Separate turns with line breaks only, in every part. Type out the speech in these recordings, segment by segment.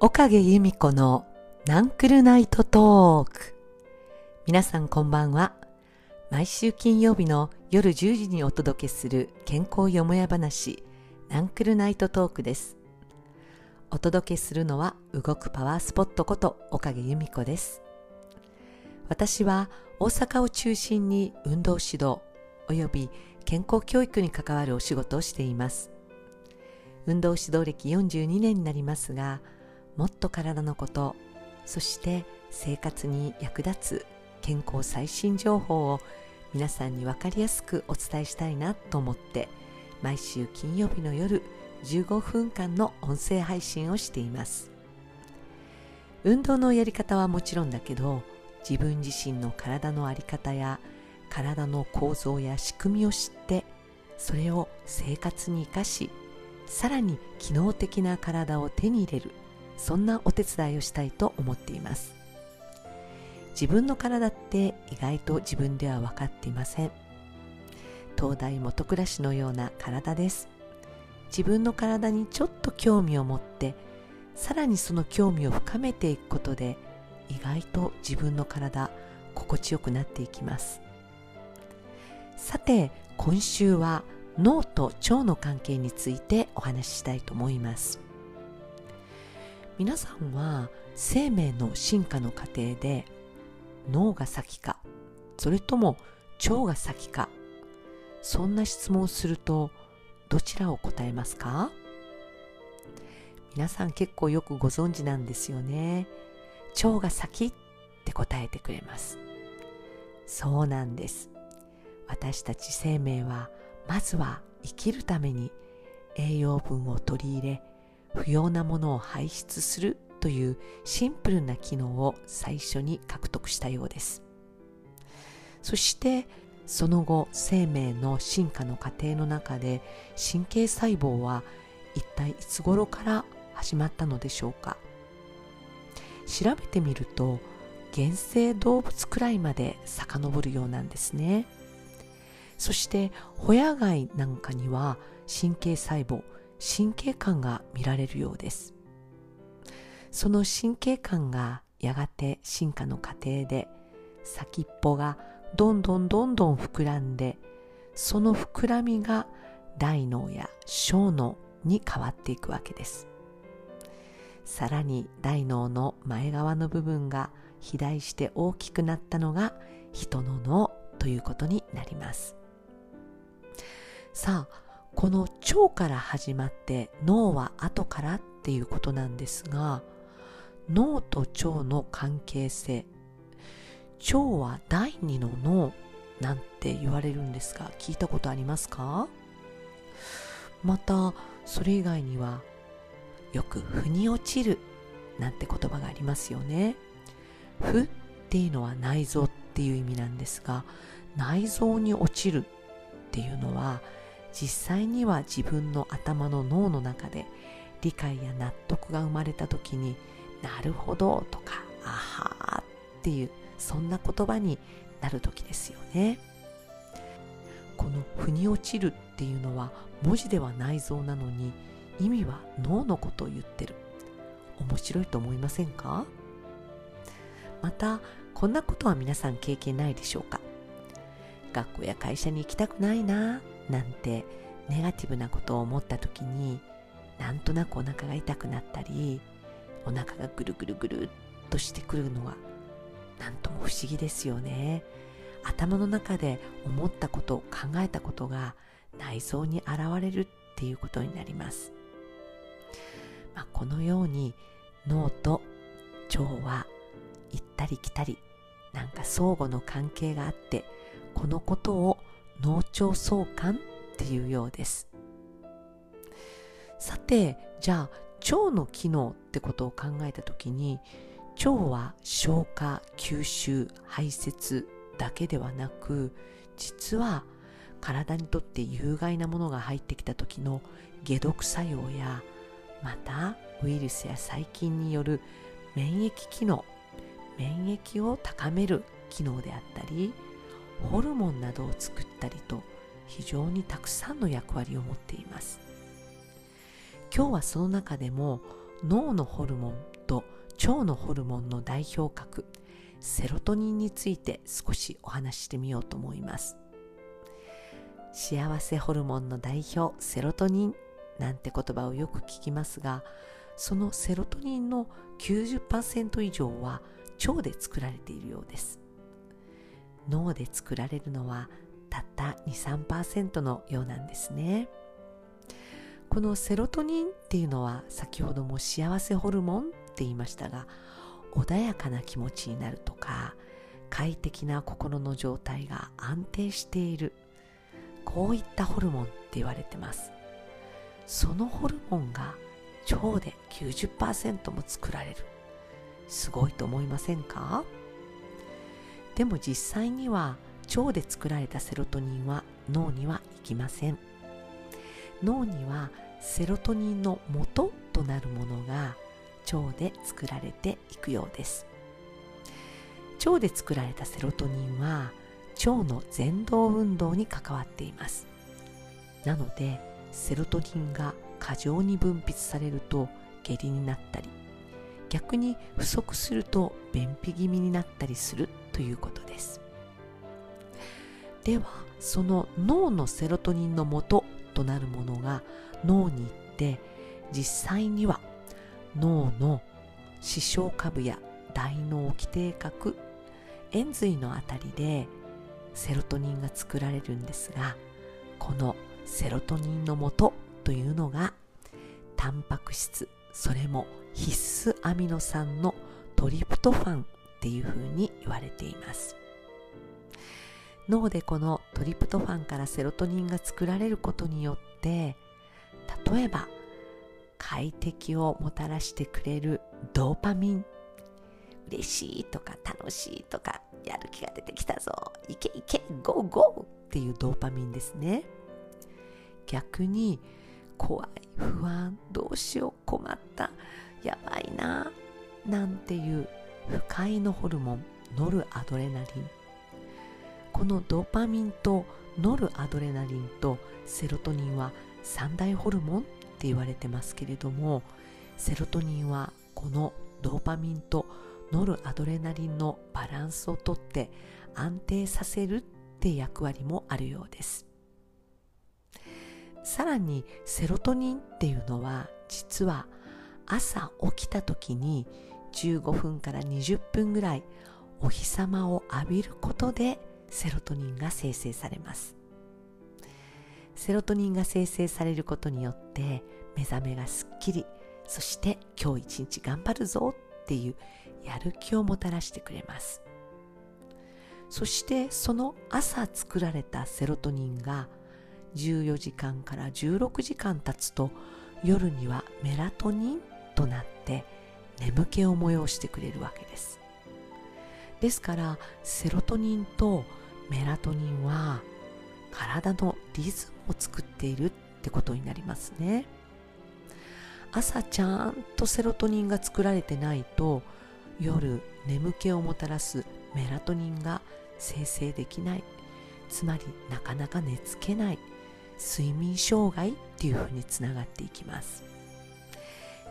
岡毛由美子のナンクルナイトトーク。皆さんこんばんは。毎週金曜日の夜10時にお届けする健康よもや話ナンクルナイトトークです。お届けするのは動くパワースポットこと岡毛由美子です。私は大阪を中心に運動指導及び健康教育に関わるお仕事をしています。運動指導歴42年になりますがもっと体のことそして生活に役立つ健康最新情報を皆さんに分かりやすくお伝えしたいなと思って毎週金曜日の夜15分間の音声配信をしています。運動のやり方はもちろんだけど自分自身の体の在り方や体の構造や仕組みを知ってそれを生活に生かしさらに機能的な体を手に入れるそんなお手伝いをしたいと思っています。自分の体って意外と自分では分かっていません。東大元暮らしのような体です。自分の体にちょっと興味を持ってさらにその興味を深めていくことで意外と自分の体心地よくなっていきます。さて今週は脳と腸の関係についてお話ししたいと思います。皆さんは生命の進化の過程で脳が先かそれとも腸が先かそんな質問をするとどちらを答えますか？皆さん結構よくご存知なんですよね。腸が先って答えてくれます。そうなんです。私たち生命はまずは生きるために栄養分を取り入れ不要なものを排出するというシンプルな機能を最初に獲得したようです。そしてその後生命の進化の過程の中で神経細胞は一体いつ頃から始まったのでしょうか？調べてみると原生動物くらいまで遡るようなんですね。そしてホヤ貝なんかには神経細胞神経管が見られるようです。その神経管がやがて進化の過程で先っぽがどんどんどんどん膨らんでその膨らみが大脳や小脳に変わっていくわけです。さらに大脳の前側の部分が肥大して大きくなったのが人の脳ということになります。さあこの腸から始まって脳は後からっていうことなんですが脳と腸の関係性腸は第二の脳なんて言われるんですが聞いたことありますか？またそれ以外にはよく腑に落ちるなんて言葉がありますよね。腑っていうのは内臓っていう意味なんですが内臓に落ちるっていうのは実際には自分の頭の脳の中で理解や納得が生まれた時になるほどとかあはーっていうそんな言葉になる時ですよね。この腑に落ちるっていうのは文字では内臓なのに意味は脳のことを言ってる。面白いと思いませんか？またこんなことは皆さん経験ないでしょうか？学校や会社に行きたくないななんてネガティブなことを思った時になんとなくお腹が痛くなったりお腹がぐるぐるぐるっとしてくるのはなんとも不思議ですよね。頭の中で思ったこと考えたことが内臓に現れるっていうことになります、まあ、このように脳と腸は行ったり来たりなんか相互の関係があってこのことを脳腸相関っていうようです。さてじゃあ腸の機能ってことを考えた時に腸は消化吸収排泄だけではなく実は体にとって有害なものが入ってきた時の解毒作用やまたウイルスや細菌による免疫機能免疫を高める機能であったりホルモンなどを作ったりと非常にたくさんの役割を持っています。今日はその中でも脳のホルモンと腸のホルモンの代表格セロトニンについて少しお話ししてみようと思います。幸せホルモンの代表セロトニン。なんて言葉をよく聞きますがそのセロトニンの90%以上は腸で作られているようです。脳で作られるのはたった23%のようなんですね。このセロトニンっていうのは先ほども幸せホルモンって言いましたが穏やかな気持ちになるとか快適な心の状態が安定している。こういったホルモンって言われてます。そのホルモンが腸で90%も作られる。すごいと思いませんか？でも実際には腸で作られたセロトニンは脳には行きません。脳にはセロトニンの元となるものが腸で作られていくようです。腸で作られたセロトニンは腸の蠕動運動に関わっています。なのでセロトニンが過剰に分泌されると下痢になったり逆に不足すると便秘気味になったりするということです。ではその脳のセロトニンの元となるものが脳に行って実際には脳の視床下部や大脳基底核円髄のあたりでセロトニンが作られるんですがこのセロトニンの元というのがタンパク質。それも必須アミノ酸のトリプトファンっていうふうに言われています。脳でこのトリプトファンからセロトニンが作られることによって例えば快適をもたらしてくれるドーパミン。嬉しいとか楽しいとかやる気が出てきたぞ。いけいけゴーゴーっていうドーパミンですね。逆に怖い不安どうしよう困ったやばいななんていう不快のホルモンノルアドレナリン。このドーパミンとノルアドレナリンとセロトニンは三大ホルモンって言われてますけれどもセロトニンはこのドーパミンとノルアドレナリンのバランスをとって安定させるって役割もあるようです。さらにセロトニンっていうのは実は朝起きた時に15分から20分ぐらいお日様を浴びることでセロトニンが生成されます。セロトニンが生成されることによって目覚めがすっきりそして今日一日頑張るぞっていうやる気をもたらしてくれます。そしてその朝作られたセロトニンが14時間から16時間経つと夜にはメラトニンとなって眠気を催してくれるわけです。ですからセロトニンとメラトニンは体のリズムを作っているってことになりますね。朝ちゃんとセロトニンが作られてないと夜眠気をもたらすメラトニンが生成できない。つまりなかなか寝つけない。睡眠障害っていうふうにつながっていきます。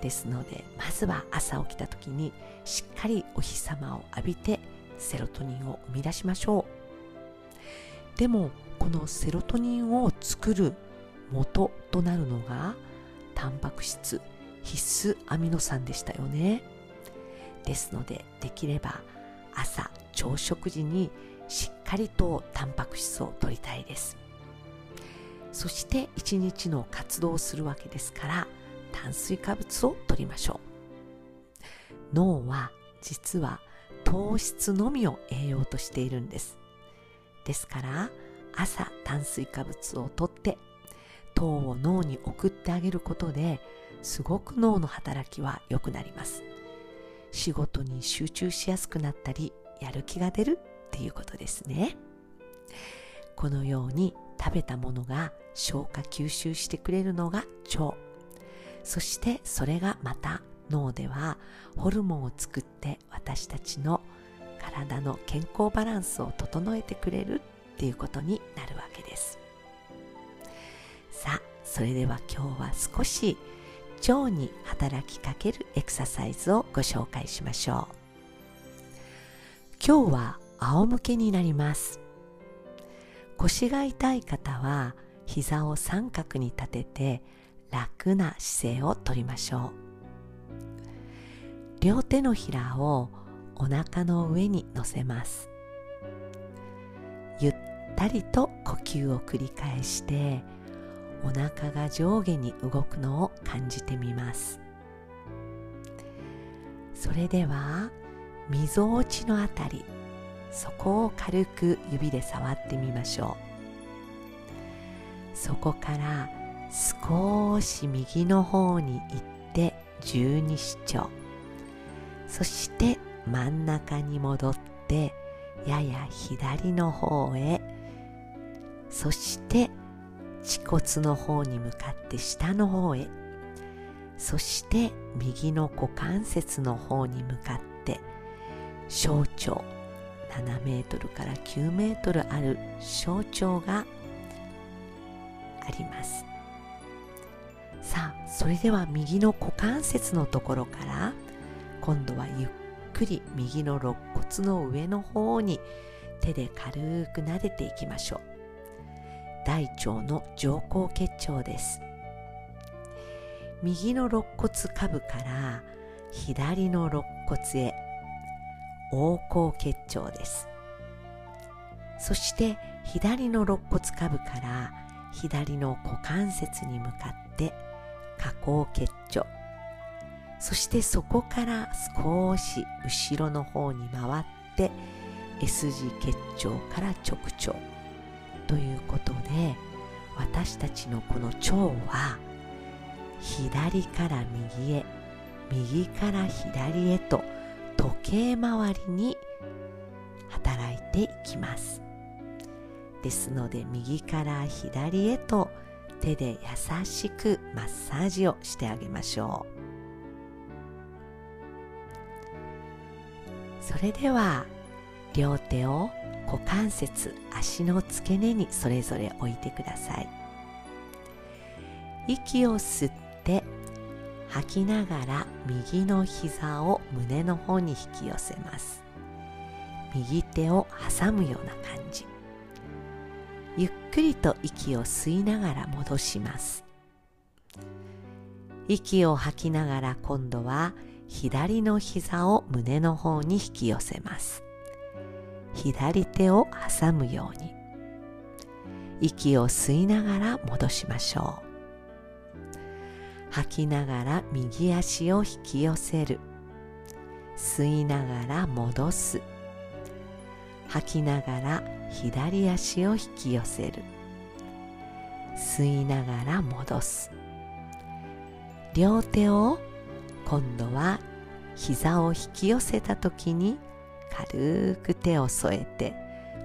ですのでまずは朝起きた時にしっかりお日様を浴びてセロトニンを生み出しましょう。でもこのセロトニンを作る元となるのがタンパク質必須アミノ酸でしたよね。ですのでできれば朝朝食時にしっかりとタンパク質を取りたいです。そして一日の活動をするわけですから炭水化物を取りましょう。脳は実は糖質のみを栄養としているんです。ですから朝炭水化物をとって糖を脳に送ってあげることですごく脳の働きは良くなります。仕事に集中しやすくなったりやる気が出るっていうことですね。このように食べたものが消化吸収してくれるのが腸。そしてそれがまた脳ではホルモンを作って私たちの体の健康バランスを整えてくれるっていうことになるわけです。さあそれでは今日は少し腸に働きかけるエクササイズをご紹介しましょう。今日は仰向けになります。腰が痛い方は膝を三角に立てて楽な姿勢をとりましょう。両手のひらをお腹の上に乗せます。ゆったりと呼吸を繰り返してお腹が上下に動くのを感じてみます。それではみぞおちのあたりそこを軽く指で触ってみましょう。そこから少し右の方に行って十二指腸。そして真ん中に戻ってやや左の方へ。そして恥骨の方に向かって下の方へ。そして右の股関節の方に向かって小腸。7メートルから9メートルある小腸があります。さあそれでは右の股関節のところから今度はゆっくり右の肋骨の上の方に手で軽く撫でていきましょう。大腸の上行結腸です。右の肋骨下部から左の肋骨へ横行結腸です。そして左の肋骨下部から左の股関節に向かって下行結腸。そしてそこから少し後ろの方に回って S 字結腸から直腸。ということで私たちのこの腸は左から右へ右から左へと時計回りに働いていきます。ですので右から左へと手で優しくマッサージをしてあげましょう。それでは両手を股関節足の付け根にそれぞれ置いてください。息を吸って吐きながら右の膝を胸の方に引き寄せます。右手を挟むような感じ。ゆっくりと息を吸いながら戻します。息を吐きながら今度は左の膝を胸の方に引き寄せます。左手を挟むように。息を吸いながら戻しましょう。吐きながら右足を引き寄せる。吸いながら戻す。吐きながら左足を引き寄せる。吸いながら戻す。両手を今度は膝を引き寄せた時に軽く手を添えて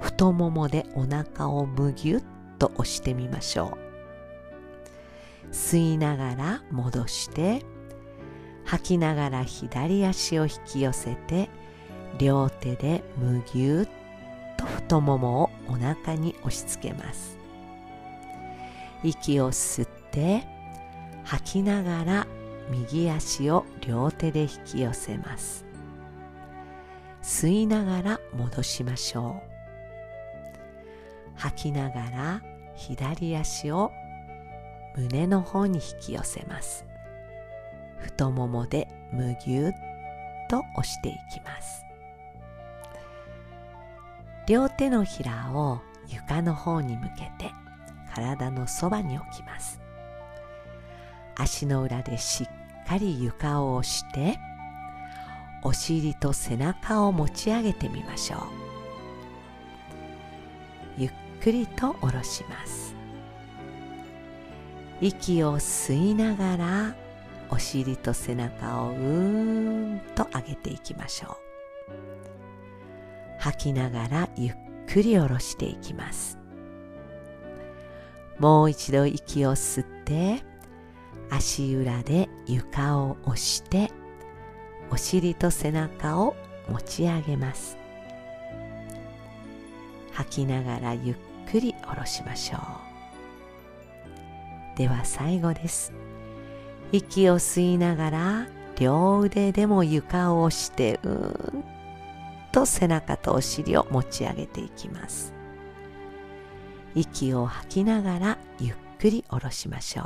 太ももでお腹をむぎゅっと押してみましょう。吸いながら戻して吐きながら左足を引き寄せて両手でむぎゅっと太ももをお腹に押し付けます。息を吸って吐きながら右足を両手で引き寄せます。吸いながら戻しましょう。吐きながら左足を胸の方に引き寄せます。太ももでむぎゅっと押していきます。両手のひらを床の方に向けて体のそばに置きます。足の裏でしっかり床を押してお尻と背中を持ち上げてみましょう。ゆっくりと下ろします。息を吸いながらお尻と背中をうーんと上げていきましょう。吐きながらゆっくり下ろしていきます。もう一度息を吸って足裏で床を押してお尻と背中を持ち上げます。吐きながらゆっくり下ろしましょう。では最後です。息を吸いながら両腕でも床を押してうーんと背中とお尻を持ち上げていきます。息を吐きながらゆっくり下ろしましょう。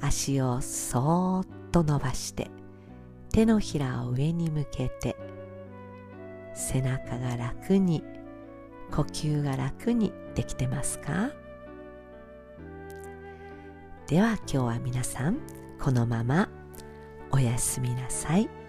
足をそーっと伸ばして手のひらを上に向けて背中が楽に呼吸が楽にできてますか？では今日は皆さんこのままおやすみなさい。